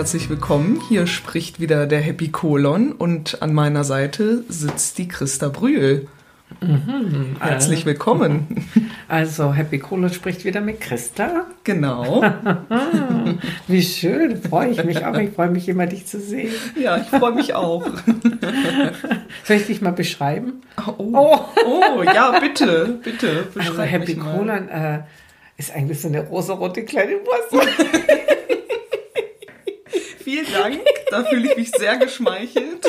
herzlich willkommen. Hier spricht wieder der Happy Colon und an meiner Seite sitzt die Christa Brühl. Mhm, herzlich willkommen. Also Happy Colon spricht wieder mit Christa. Genau. Wie schön, freue ich mich auch. Ich freue mich immer, dich zu sehen. Ja, ich freue mich auch. Soll ich dich mal beschreiben? Oh, oh. oh ja, bitte, bitte. Also Happy Colon äh, ist eigentlich so eine rosarote kleine Wurst. Vielen Dank, da fühle ich mich sehr geschmeichelt.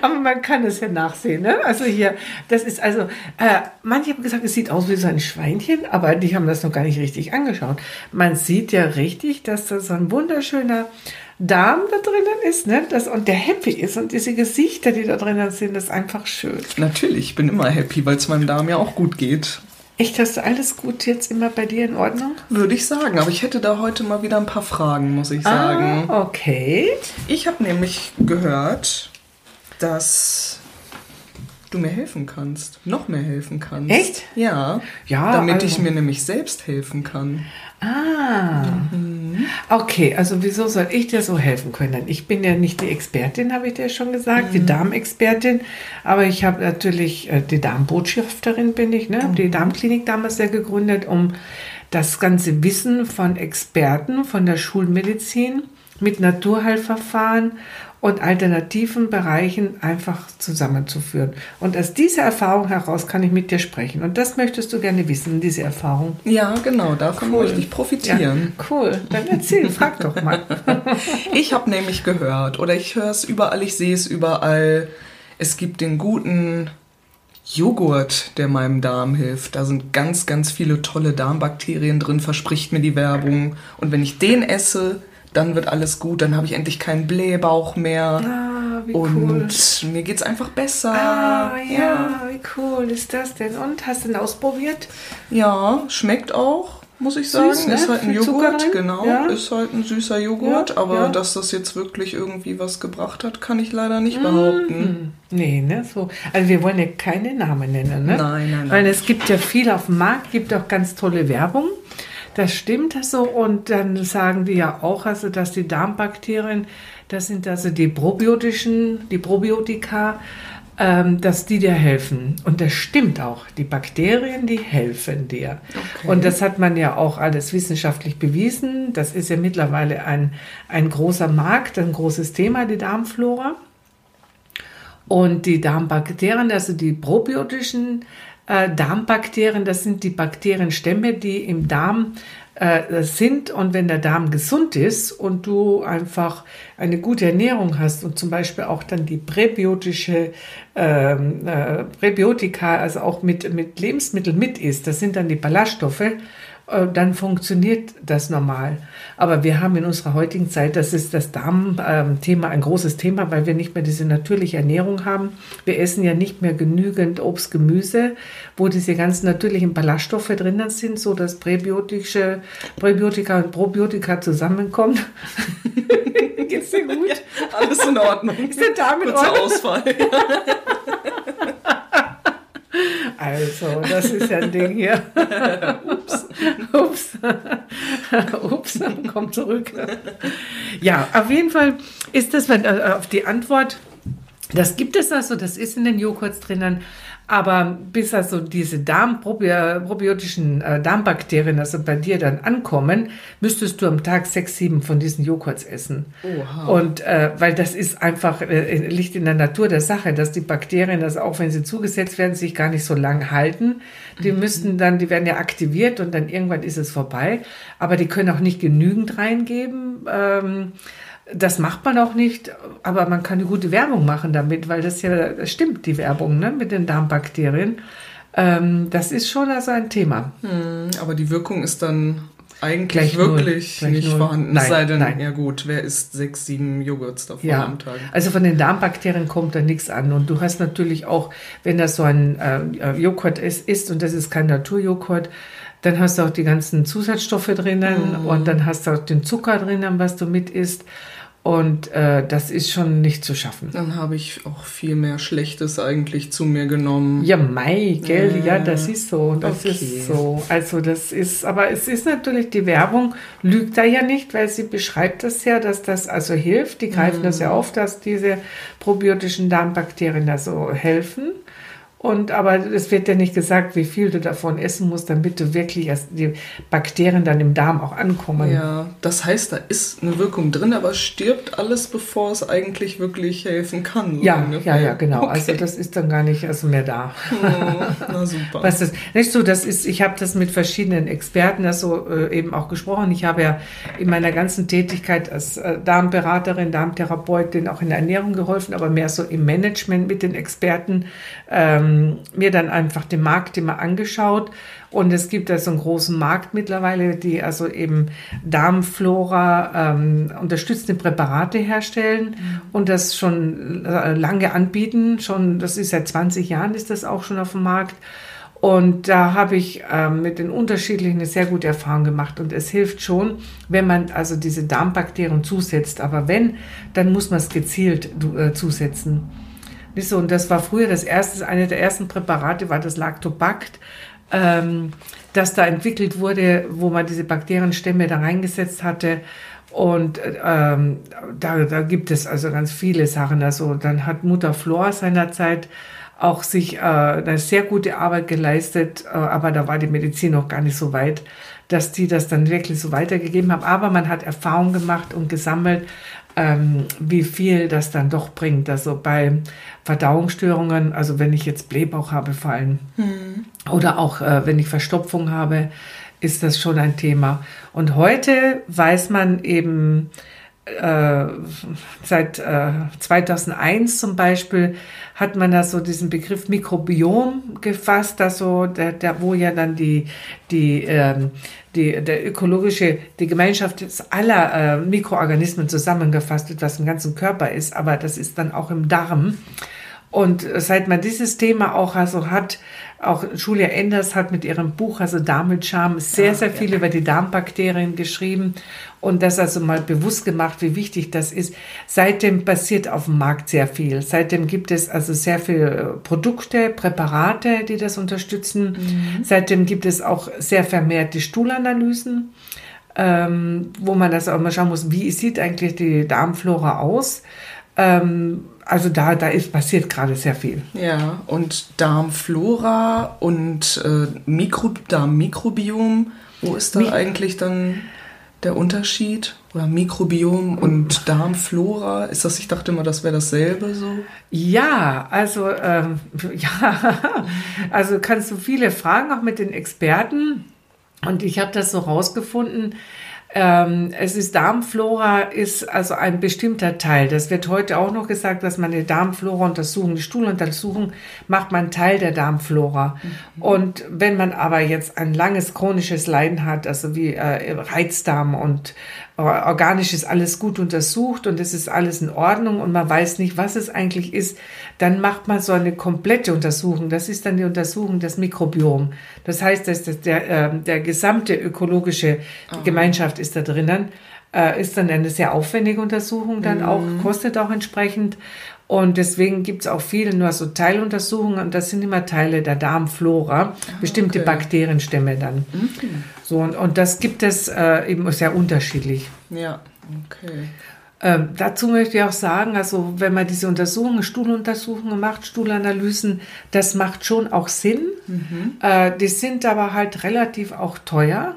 Aber man kann es ja nachsehen. Ne? Also hier, das ist also, äh, manche haben gesagt, es sieht aus wie so ein Schweinchen, aber die haben das noch gar nicht richtig angeschaut. Man sieht ja richtig, dass da so ein wunderschöner Darm da drinnen ist, ne? Das, und der happy ist und diese Gesichter, die da drinnen sind, das ist einfach schön. Natürlich, ich bin immer happy, weil es meinem Darm ja auch gut geht. Echt, hast du alles gut jetzt immer bei dir in Ordnung? Würde ich sagen, aber ich hätte da heute mal wieder ein paar Fragen, muss ich sagen. Ah, okay. Ich habe nämlich gehört, dass du mir helfen kannst, noch mehr helfen kannst. Echt? Ja. Ja. Damit also. ich mir nämlich selbst helfen kann. Ah. Mhm. Okay, also wieso soll ich dir so helfen können? Ich bin ja nicht die Expertin, habe ich dir schon gesagt, mhm. die Darmexpertin, aber ich habe natürlich äh, die Darmbotschafterin bin ich, ne? Mhm. die Darmklinik damals ja gegründet, um das ganze Wissen von Experten von der Schulmedizin mit Naturheilverfahren und alternativen Bereichen einfach zusammenzuführen. Und aus dieser Erfahrung heraus kann ich mit dir sprechen. Und das möchtest du gerne wissen, diese Erfahrung. Ja, genau, davon cool. möchte ich profitieren. Ja, cool, dann erzähl, frag doch mal. ich habe nämlich gehört, oder ich höre es überall, ich sehe es überall, es gibt den guten Joghurt, der meinem Darm hilft. Da sind ganz, ganz viele tolle Darmbakterien drin, verspricht mir die Werbung. Und wenn ich den esse, dann wird alles gut, dann habe ich endlich keinen Blähbauch mehr. Ah, wie und cool. mir geht es einfach besser. Ah, ja, ja, wie cool ist das denn? Und hast du ihn ausprobiert? Ja, schmeckt auch, muss ich sagen. Süß, ne? Ist halt ein Joghurt, genau. Ja. Ist halt ein süßer Joghurt, ja, aber ja. dass das jetzt wirklich irgendwie was gebracht hat, kann ich leider nicht behaupten. Mm, nee, ne? So. Also wir wollen ja keine Namen nennen, ne? Nein, nein, nein. Weil es gibt ja viel auf dem Markt, gibt auch ganz tolle Werbung. Das stimmt so. Und dann sagen die ja auch, also, dass die Darmbakterien, das sind also die probiotischen, die Probiotika, ähm, dass die dir helfen. Und das stimmt auch. Die Bakterien, die helfen dir. Okay. Und das hat man ja auch alles wissenschaftlich bewiesen. Das ist ja mittlerweile ein, ein großer Markt, ein großes Thema, die Darmflora. Und die Darmbakterien, also die probiotischen Darmbakterien, das sind die Bakterienstämme, die im Darm äh, sind. Und wenn der Darm gesund ist und du einfach eine gute Ernährung hast und zum Beispiel auch dann die präbiotische ähm, äh, Präbiotika, also auch mit, mit Lebensmitteln mit isst, das sind dann die Ballaststoffe, äh, dann funktioniert das normal. Aber wir haben in unserer heutigen Zeit, das ist das Darmthema ein großes Thema, weil wir nicht mehr diese natürliche Ernährung haben. Wir essen ja nicht mehr genügend Obst, Gemüse, wo diese ganzen natürlichen Ballaststoffe drinnen sind, so dass präbiotische Präbiotika und Probiotika zusammenkommen. Geht's dir gut? Ja, alles in Ordnung. Ist der Darm in Ordnung? Ausfall. Also, das ist ja ein Ding hier. Ups. Ups. Ups, komm zurück. Ja, auf jeden Fall ist das äh, auf die Antwort, das gibt es also, das ist in den Joghurts drinnen. Aber bis also diese Darmprobiotischen äh, Darmbakterien also bei dir dann ankommen, müsstest du am Tag sechs, sieben von diesen Joghurts essen. Oha. Und äh, weil das ist einfach, äh, liegt in der Natur der Sache, dass die Bakterien, also auch wenn sie zugesetzt werden, sich gar nicht so lang halten. Die mhm. müssten dann, die werden ja aktiviert und dann irgendwann ist es vorbei. Aber die können auch nicht genügend reingeben. Ähm, das macht man auch nicht, aber man kann eine gute Werbung machen damit, weil das ja das stimmt, die Werbung ne, mit den Darmbakterien. Ähm, das ist schon also ein Thema. Hm, aber die Wirkung ist dann eigentlich Gleich wirklich nicht null. vorhanden. Nein, sei denn, nein. ja gut, wer isst sechs, sieben Joghurts davon ja. am Tag? Also von den Darmbakterien kommt da nichts an. Und du hast natürlich auch, wenn das so ein äh, Joghurt ist, ist und das ist kein Naturjoghurt, dann hast du auch die ganzen Zusatzstoffe drinnen mm. und dann hast du auch den Zucker drinnen, was du mit isst. Und äh, das ist schon nicht zu schaffen. Dann habe ich auch viel mehr Schlechtes eigentlich zu mir genommen. Ja, Mai, gell? Äh, ja, das ist so. Das okay. ist so. Also das ist, aber es ist natürlich, die Werbung lügt da ja nicht, weil sie beschreibt das ja, dass das also hilft. Die greifen mm. das ja mhm. auf, dass diese probiotischen Darmbakterien da so helfen. Und aber es wird ja nicht gesagt, wie viel du davon essen musst, damit du wirklich erst die Bakterien dann im Darm auch ankommen. Ja, das heißt, da ist eine Wirkung drin, aber stirbt alles, bevor es eigentlich wirklich helfen kann. Ja, ja, ja, genau. Okay. Also das ist dann gar nicht erst mehr da. Oh, na super. Was das nicht so, das ist, ich habe das mit verschiedenen Experten also äh, eben auch gesprochen. Ich habe ja in meiner ganzen Tätigkeit als äh, Darmberaterin, Darmtherapeutin auch in der Ernährung geholfen, aber mehr so im Management mit den Experten. Ähm, ähm, mir dann einfach den Markt immer angeschaut und es gibt also einen großen Markt mittlerweile, die also eben Darmflora ähm, unterstützende Präparate herstellen mhm. und das schon äh, lange anbieten. Schon, das ist seit 20 Jahren ist das auch schon auf dem Markt. Und da habe ich ähm, mit den unterschiedlichen eine sehr gute Erfahrung gemacht. Und es hilft schon, wenn man also diese Darmbakterien zusetzt. Aber wenn, dann muss man es gezielt äh, zusetzen. Nicht so, und das war früher das erste, eine der ersten Präparate war das Lactobacт, ähm, das da entwickelt wurde, wo man diese Bakterienstämme da reingesetzt hatte. Und ähm, da, da gibt es also ganz viele Sachen. Also dann hat Mutter Flor seinerzeit auch sich äh, eine sehr gute Arbeit geleistet, äh, aber da war die Medizin noch gar nicht so weit, dass die das dann wirklich so weitergegeben haben. Aber man hat Erfahrung gemacht und gesammelt, ähm, wie viel das dann doch bringt. Also bei Verdauungsstörungen, also wenn ich jetzt Blähbauch habe vor allem mhm. oder auch äh, wenn ich Verstopfung habe, ist das schon ein Thema. Und heute weiß man eben, äh, seit äh, 2001 zum Beispiel hat man da so diesen Begriff Mikrobiom gefasst, also der, der, wo ja dann die, die, ähm, die, der ökologische, die Gemeinschaft aller äh, Mikroorganismen zusammengefasst wird, was im ganzen Körper ist, aber das ist dann auch im Darm. Und seit man dieses Thema auch also hat, auch Julia Enders hat mit ihrem Buch, also Darm mit Charme, sehr, sehr viel über die Darmbakterien geschrieben und das also mal bewusst gemacht, wie wichtig das ist. Seitdem passiert auf dem Markt sehr viel. Seitdem gibt es also sehr viele Produkte, Präparate, die das unterstützen. Mhm. Seitdem gibt es auch sehr vermehrte Stuhlanalysen. Ähm, wo man das auch mal schauen muss, wie sieht eigentlich die Darmflora aus. Ähm, also da, da ist passiert gerade sehr viel. Ja, und Darmflora und äh, Mikro, Darmmikrobiom, wo ist da Mi eigentlich dann der Unterschied? Oder Mikrobiom und Darmflora? Ist das, ich dachte immer, das wäre dasselbe so? Ja, also ähm, ja, also kannst du viele fragen, auch mit den Experten. Und ich habe das so rausgefunden, ähm, es ist Darmflora ist also ein bestimmter Teil. Das wird heute auch noch gesagt, dass man eine Darmflora untersuchen, die Stuhluntersuchung macht man Teil der Darmflora. Mhm. Und wenn man aber jetzt ein langes chronisches Leiden hat, also wie äh, Reizdarm und organisch ist alles gut untersucht und es ist alles in Ordnung und man weiß nicht, was es eigentlich ist, dann macht man so eine komplette Untersuchung. Das ist dann die Untersuchung des Mikrobiom. Das heißt, dass der, äh, der gesamte ökologische Aha. Gemeinschaft ist da drinnen. Äh, ist dann eine sehr aufwendige Untersuchung, dann mhm. auch, kostet auch entsprechend. Und deswegen gibt es auch viele nur so Teiluntersuchungen und das sind immer Teile der Darmflora, ah, bestimmte okay. Bakterienstämme dann. Mhm. So, und, und das gibt es äh, eben sehr unterschiedlich. Ja, okay. Ähm, dazu möchte ich auch sagen, also wenn man diese Untersuchungen, Stuhluntersuchungen macht, Stuhlanalysen, das macht schon auch Sinn. Mhm. Äh, die sind aber halt relativ auch teuer.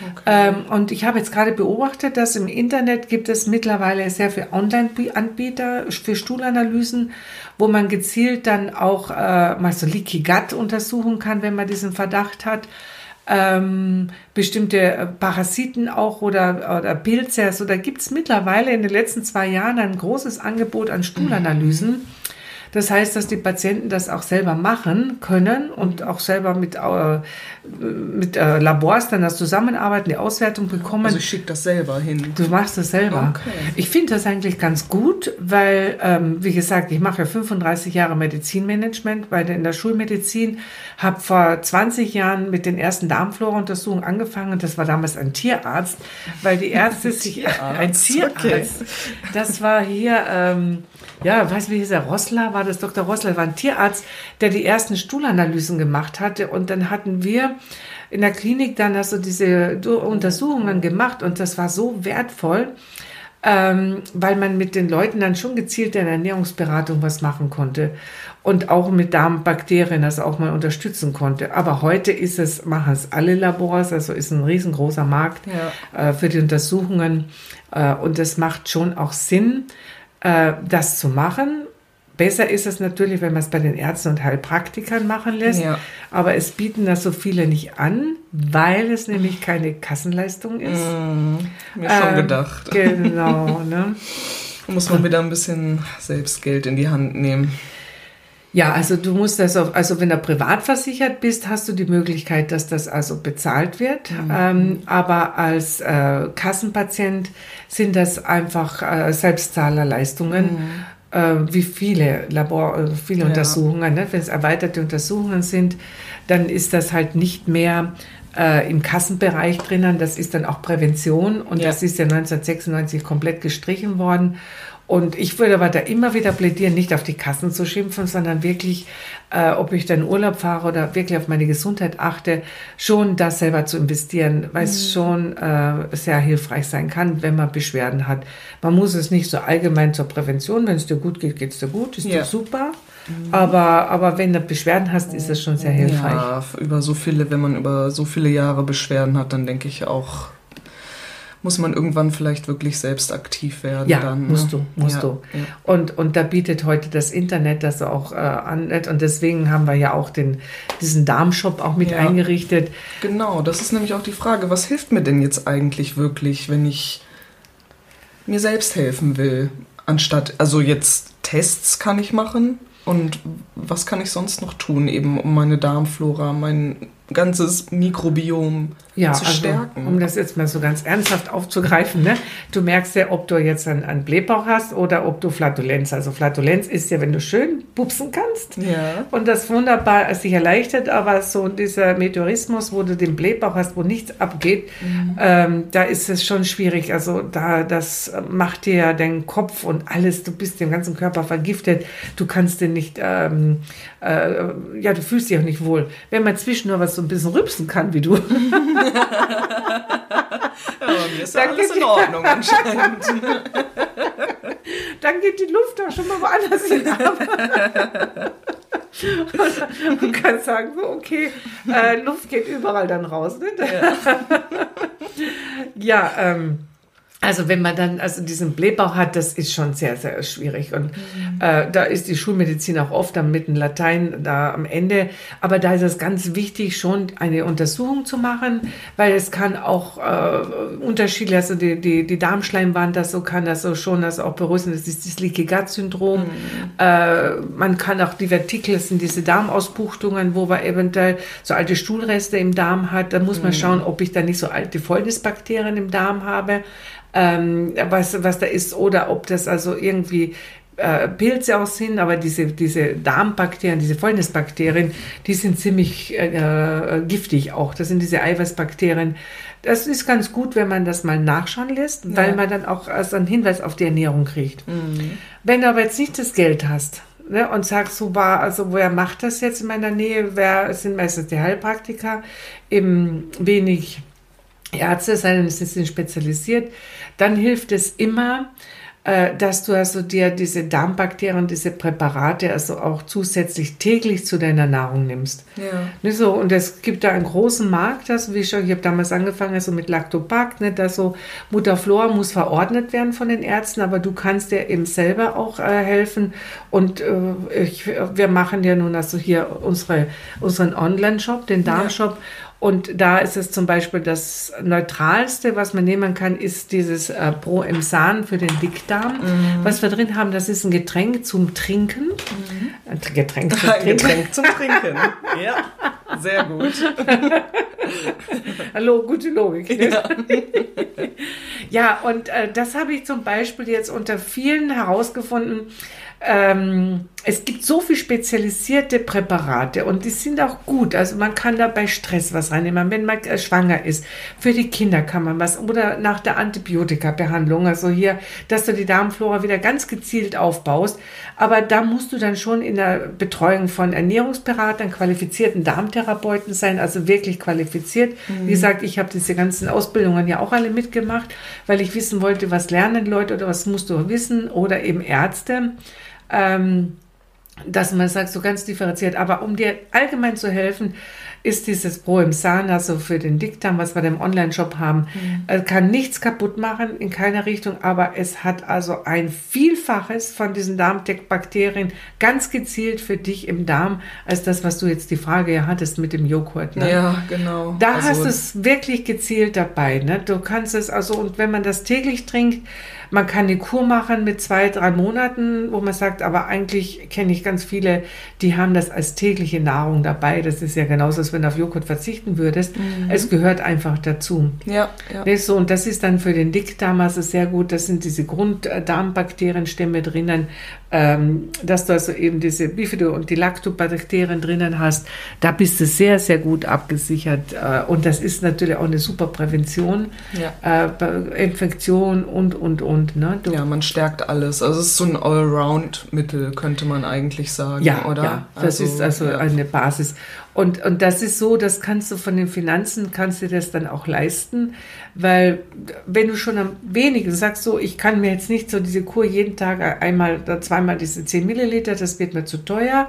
Okay. Ähm, und ich habe jetzt gerade beobachtet, dass im Internet gibt es mittlerweile sehr viele Online-Anbieter für Stuhlanalysen, wo man gezielt dann auch äh, mal so Leaky Gut untersuchen kann, wenn man diesen Verdacht hat. Ähm, bestimmte Parasiten auch oder, oder Pilze. Also da gibt es mittlerweile in den letzten zwei Jahren ein großes Angebot an Stuhlanalysen. Mhm Das heißt, dass die Patienten das auch selber machen können und auch selber mit, äh, mit äh, Labors dann das zusammenarbeiten, die Auswertung bekommen. Also ich schicke das selber hin. Du machst das selber. Okay. Ich finde das eigentlich ganz gut, weil, ähm, wie gesagt, ich mache ja 35 Jahre Medizinmanagement bei der, in der Schulmedizin, habe vor 20 Jahren mit den ersten Darmflora-Untersuchungen angefangen. Das war damals ein Tierarzt, weil die Ärzte sich ein Tierarzt. okay. Das war hier, ähm, ja, weiß wie hieß er, Rossler, war das Dr. Rossler, war ein Tierarzt, der die ersten Stuhlanalysen gemacht hatte. Und dann hatten wir in der Klinik dann also diese Untersuchungen gemacht und das war so wertvoll, ähm, weil man mit den Leuten dann schon gezielt in der Ernährungsberatung was machen konnte und auch mit Darmbakterien das auch mal unterstützen konnte. Aber heute ist es, machen es alle Labors, also ist ein riesengroßer Markt Ja. äh, für die Untersuchungen äh, und es macht schon auch Sinn, äh, das zu machen. Besser ist es natürlich, wenn man es bei den Ärzten und Heilpraktikern machen lässt. Ja. Aber es bieten das so viele nicht an, weil es nämlich keine Kassenleistung ist. Mir schon Ähm, gedacht. Genau, ne? Da muss man wieder ein bisschen Selbstgeld in die Hand nehmen. Ja, also du musst das auf, also wenn du privat versichert bist, hast du die Möglichkeit, dass das also bezahlt wird. Ähm, aber als äh, Kassenpatient sind das einfach äh, Selbstzahlerleistungen. Äh, wie viele Labor, äh, viele Ja. Untersuchungen. Ne? Wenn es erweiterte Untersuchungen sind, dann ist das halt nicht mehr äh, im Kassenbereich drinnen. Das ist dann auch Prävention und Ja. das ist ja 1996 komplett gestrichen worden. Und ich würde aber da immer wieder plädieren, nicht auf die Kassen zu schimpfen, sondern wirklich, äh, ob ich dann Urlaub fahre oder wirklich auf meine Gesundheit achte, schon das selber zu investieren, weil es schon äh, sehr hilfreich sein kann, wenn man Beschwerden hat. Man muss es nicht so allgemein zur Prävention, wenn es dir gut geht, geht es dir gut, ist Ja. doch super. Aber, aber wenn du Beschwerden hast, ist es schon sehr hilfreich. Ja, über so viele, wenn man über so viele Jahre Beschwerden hat, dann denke ich auch, muss man irgendwann vielleicht wirklich selbst aktiv werden. Ja, dann, ne? musst du, musst ja, du. Ja. Und, und da bietet heute das Internet das auch äh, an. Und deswegen haben wir ja auch den, diesen Darmshop auch mit Ja. eingerichtet. Genau, das ist nämlich auch die Frage, was hilft mir denn jetzt eigentlich wirklich, wenn ich mir selbst helfen will? Anstatt, also jetzt Tests kann ich machen und was kann ich sonst noch tun, eben um meine Darmflora, mein ganzes Mikrobiom Ja, zu also, stärken? um das jetzt mal so ganz ernsthaft aufzugreifen, ne? du merkst ja, ob du jetzt einen, einen Blähbauch hast oder ob du Flatulenz. Also Flatulenz ist ja, wenn du schön pupsen kannst. ja. Und das wunderbar sich erleichtert, aber so dieser Meteorismus, wo du den Blähbauch hast, wo nichts abgeht, ähm, da ist es schon schwierig. Also da, das macht dir ja den Kopf und alles, du bist dem ganzen Körper vergiftet, du kannst den nicht, ähm, äh, ja, du fühlst dich auch nicht wohl. Wenn man zwischendurch was so ein bisschen rübsen kann, wie du, Ja, mir ist ja Dann alles geht in die- Ordnung anscheinend. dann geht die Luft auch schon mal woanders hin ab. Und man kann sagen, so, okay, äh, Luft geht überall dann raus. Ne? Ja, ähm, also wenn man dann also diesen Blähbauch hat, das ist schon sehr, sehr schwierig. Und äh, da ist die Schulmedizin auch oft am mitten Latein da am Ende. Aber da ist es ganz wichtig, schon eine Untersuchung zu machen, weil es kann auch äh, Unterschiede, also die, die, die Darmschleimwand, das so kann das so schon das auch beruhigen. Das ist das Leaky Gut Syndrom. Äh, man kann auch die Vertikel, das sind diese Darmausbuchtungen, wo man eventuell so alte Stuhlreste im Darm hat. Da muss man schauen, ob ich da nicht so alte Fäulnisbakterien im Darm habe, ähm, was, was da ist, oder ob das also irgendwie äh, Pilze auch sind, aber diese, diese Darmbakterien, diese Fäulnisbakterien, die sind ziemlich äh, giftig auch. Das sind diese Eiweißbakterien. Das ist ganz gut, wenn man das mal nachschauen lässt, weil man dann auch also einen Hinweis auf die Ernährung kriegt. Wenn du aber jetzt nicht das Geld hast ne, und sagst, so war, also wer macht das jetzt in meiner Nähe? Wer sind meistens die Heilpraktiker, eben wenig Ärzte, sei denn sie sind spezialisiert, dann hilft es immer, äh, dass du also dir diese Darmbakterien, diese Präparate also auch zusätzlich täglich zu deiner Nahrung nimmst. Ja. Ne, so, und es gibt da einen großen Markt, also wie schon, ich habe damals angefangen, also mit Lactopac, ne, dass so Mutterflora muss verordnet werden von den Ärzten, aber du kannst dir eben selber auch äh, helfen. Und äh, ich, wir machen ja nun also hier unsere, unseren Online-Shop, den Darmshop. Und da ist es zum Beispiel das Neutralste, was man nehmen kann, ist dieses äh, Pro Emsan für den Dickdarm. Mhm. Was wir drin haben, das ist ein Getränk zum Trinken. Mhm. Ein Getränk zum Trinken. Ein Getränk zum Trinken. ja, sehr gut. Hallo, gute Logik. Ne? Ja. ja, und äh, das habe ich zum Beispiel jetzt unter vielen herausgefunden, ähm, es gibt so viel spezialisierte Präparate und die sind auch gut. Also man kann da bei Stress was reinnehmen, wenn man äh, schwanger ist. Für die Kinder kann man was oder nach der Antibiotika-Behandlung. Also hier, dass du die Darmflora wieder ganz gezielt aufbaust. Aber da musst du dann schon in der Betreuung von Ernährungsberatern, qualifizierten Darmtherapeuten sein, also wirklich qualifiziert. Mhm. Wie gesagt, ich habe diese ganzen Ausbildungen ja auch alle mitgemacht, weil ich wissen wollte, was lernen Leute oder was musst du wissen oder eben Ärzte ähm, dass man sagt, so ganz differenziert. Aber um dir allgemein zu helfen, ist dieses Pro im Sahn, also für den Dickdarm, was wir im Online-Shop haben, mhm. Kann nichts kaputt machen in keiner Richtung, aber es hat also ein Vielfaches von diesen Darmdeckbakterien ganz gezielt für dich im Darm, als das, was du jetzt die Frage ja hattest mit dem Joghurt. Ne? Ja, genau. Da also, hast du es wirklich gezielt dabei. Ne? Du kannst es also, und wenn man das täglich trinkt, man kann eine Kur machen mit zwei, drei Monaten, wo man sagt, aber eigentlich kenne ich ganz viele, die haben das als tägliche Nahrung dabei. Das ist ja genauso, als wenn du auf Joghurt verzichten würdest. Mhm. Es gehört einfach dazu. Ja, ja. So, und das ist dann für den Dickdarm also sehr gut. Das sind diese Grunddarmbakterienstämme drinnen, ähm, dass du also eben diese Bifido- und die Lactobakterien drinnen hast. Da bist du sehr, sehr gut abgesichert. Äh, und das ist natürlich auch eine super Prävention, ja. äh, Infektion und, und, und und ne, ja, man stärkt alles. Also es ist so ein Allround-Mittel, könnte man eigentlich sagen, ja, oder? Ja, das also, ist also ja. eine Basis. Und, und das ist so, das kannst du von den Finanzen, kannst du das dann auch leisten, weil wenn du schon am wenigen sagst, so, ich kann mir jetzt nicht so diese Kur jeden Tag einmal oder zweimal diese 10 Milliliter, das wird mir zu teuer,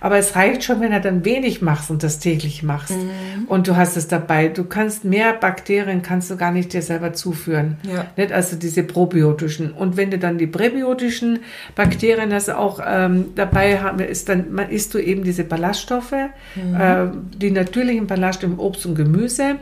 aber es reicht schon, wenn du dann wenig machst und das täglich machst mhm. und du hast es dabei. Du kannst mehr Bakterien, kannst du gar nicht dir selber zuführen. Ja. Nicht? Also diese probiotischen. Und wenn du dann die präbiotischen Bakterien hast auch ähm, dabei haben, ist dann, man isst du eben diese Ballaststoffe, mhm. äh, die natürlichen Ballaststoffe im Obst und Gemüse.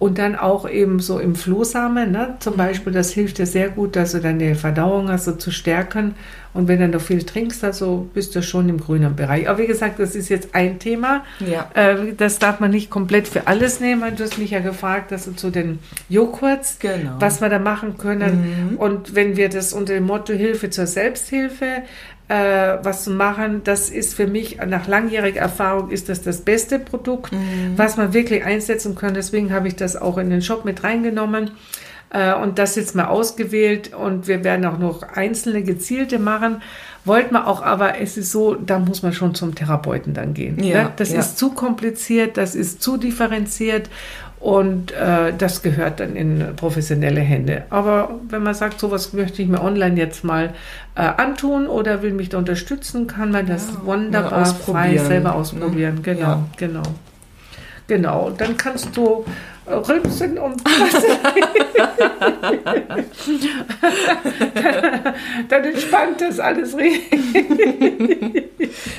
Und dann auch eben so im Flohsamen, ne? zum Beispiel, das hilft dir sehr gut, dass du deine Verdauung also zu stärken. Und wenn du noch viel trinkst, also bist du schon im grünen Bereich. Aber wie gesagt, das ist jetzt ein Thema. Ja. Äh, das darf man nicht komplett für alles nehmen. Du hast mich ja gefragt, dass du zu den Joghurts, genau. was wir da machen können. Mhm. Und wenn wir das unter dem Motto Hilfe zur Selbsthilfe äh, was zu machen. Das ist für mich nach langjähriger Erfahrung ist das das beste Produkt, mhm. was man wirklich einsetzen kann. Deswegen habe ich das auch in den Shop mit reingenommen äh, und das jetzt mal ausgewählt und wir werden auch noch einzelne gezielte machen. Wollt man auch, aber es ist so, da muss man schon zum Therapeuten dann gehen. Ja, ne? Das ja. ist zu kompliziert, das ist zu differenziert und äh, das gehört dann in professionelle Hände. Aber wenn man sagt, sowas möchte ich mir online jetzt mal äh, antun oder will mich da unterstützen, kann man das ja, wunderbar frei selber ne? ausprobieren. Genau, ja. genau. Genau, dann kannst du rülpsen und dann entspannt das alles richtig.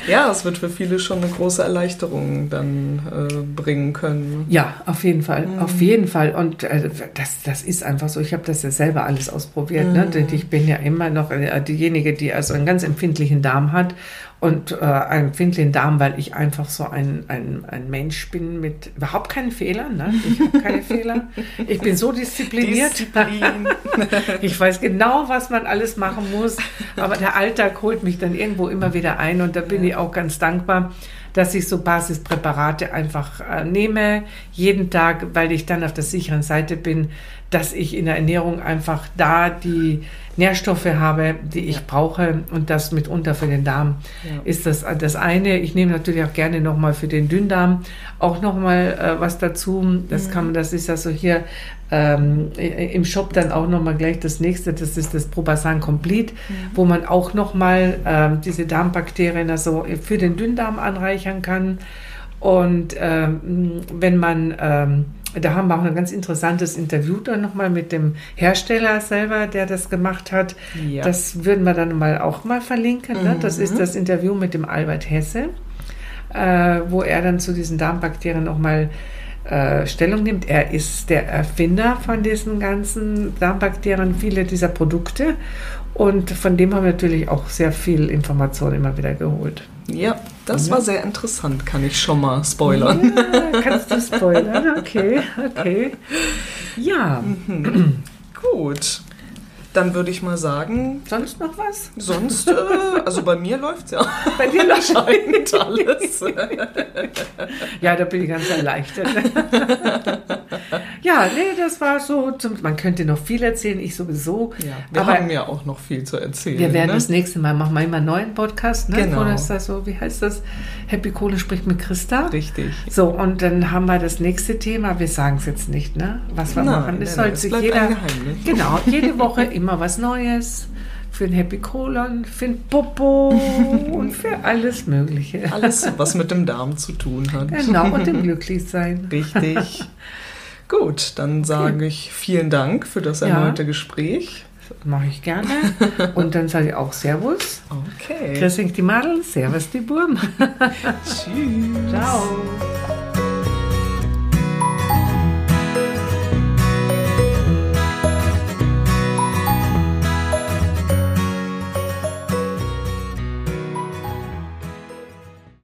ja, es wird für viele schon eine große Erleichterung dann äh, bringen können. Ja, auf jeden Fall, mhm. auf jeden Fall. Und äh, das, das ist einfach so. Ich habe das ja selber alles ausprobiert. Ne? Mhm. Ne? Ich bin ja immer noch äh, diejenige, die also einen ganz empfindlichen Darm hat und äh, einen empfindlichen Darm, weil ich einfach so ein, ein, ein Mensch bin mit überhaupt keinen Fehlern. Ne? Ich habe keine Fehler. Ich bin so diszipliniert. Disziplin. ich weiß genau, was man alles machen muss. Aber der Alltag holt mich dann irgendwo immer wieder ein und da bin ja. ich auch ganz dankbar, dass ich so Basispräparate einfach äh, nehme, jeden Tag, weil ich dann auf der sicheren Seite bin, dass ich in der Ernährung einfach da die Nährstoffe habe, die ich ja. brauche und das mitunter für den Darm ja. ist das das eine. Ich nehme natürlich auch gerne nochmal für den Dünndarm auch nochmal äh, was dazu. Das mhm. kann man, das ist also hier ähm, im Shop dann auch nochmal gleich das nächste, das ist das Probasan Complete, mhm. wo man auch nochmal ähm, diese Darmbakterien also für den Dünndarm anreichern kann. Und ähm, wenn man ähm, da haben wir auch ein ganz interessantes Interview dann nochmal mit dem Hersteller selber, der das gemacht hat. Ja. Das würden wir dann mal auch mal verlinken. Ne? Das ist mhm. das Interview mit dem Albert Hesse, äh, wo er dann zu diesen Darmbakterien nochmal äh, Stellung nimmt. Er ist der Erfinder von diesen ganzen Darmbakterien, viele dieser Produkte. Und von dem haben wir natürlich auch sehr viel Information immer wieder geholt. Ja, das war sehr interessant, kann ich schon mal spoilern. Ja, kannst du spoilern? Okay, okay. Ja. Gut. Dann würde ich mal sagen, Sonst noch was? sonst, äh, also bei mir läuft es ja Bei dir läuft anscheinend alles. Ja, da bin ich ganz erleichtert. ja, nee, das war so. Zum, man könnte noch viel erzählen, ich sowieso. Ja, wir Aber haben ja auch noch viel zu erzählen. wir werden ne? das nächste Mal machen wir immer einen neuen Podcast, ne? Genau. Wo das da so, wie heißt das? Happy Kohle spricht mit Christa. Richtig. So, und dann haben wir das nächste Thema. Wir sagen es jetzt nicht, ne? Was wir Nein, machen. Es nein, soll nein, es jeder. ein Geheimnis. Genau, jede Woche immer was Neues. Für den Happy Colon, für den Popo und für alles Mögliche. Alles, was mit dem Darm zu tun hat. Genau, und dem Glücklichsein. Richtig. Gut, dann sage ich vielen Dank für das Ja. erneute Gespräch. Mache ich gerne. Und dann sage ich auch Servus. Okay. Grüß euch die Madel, Servus die Burm. Tschüss. Ciao.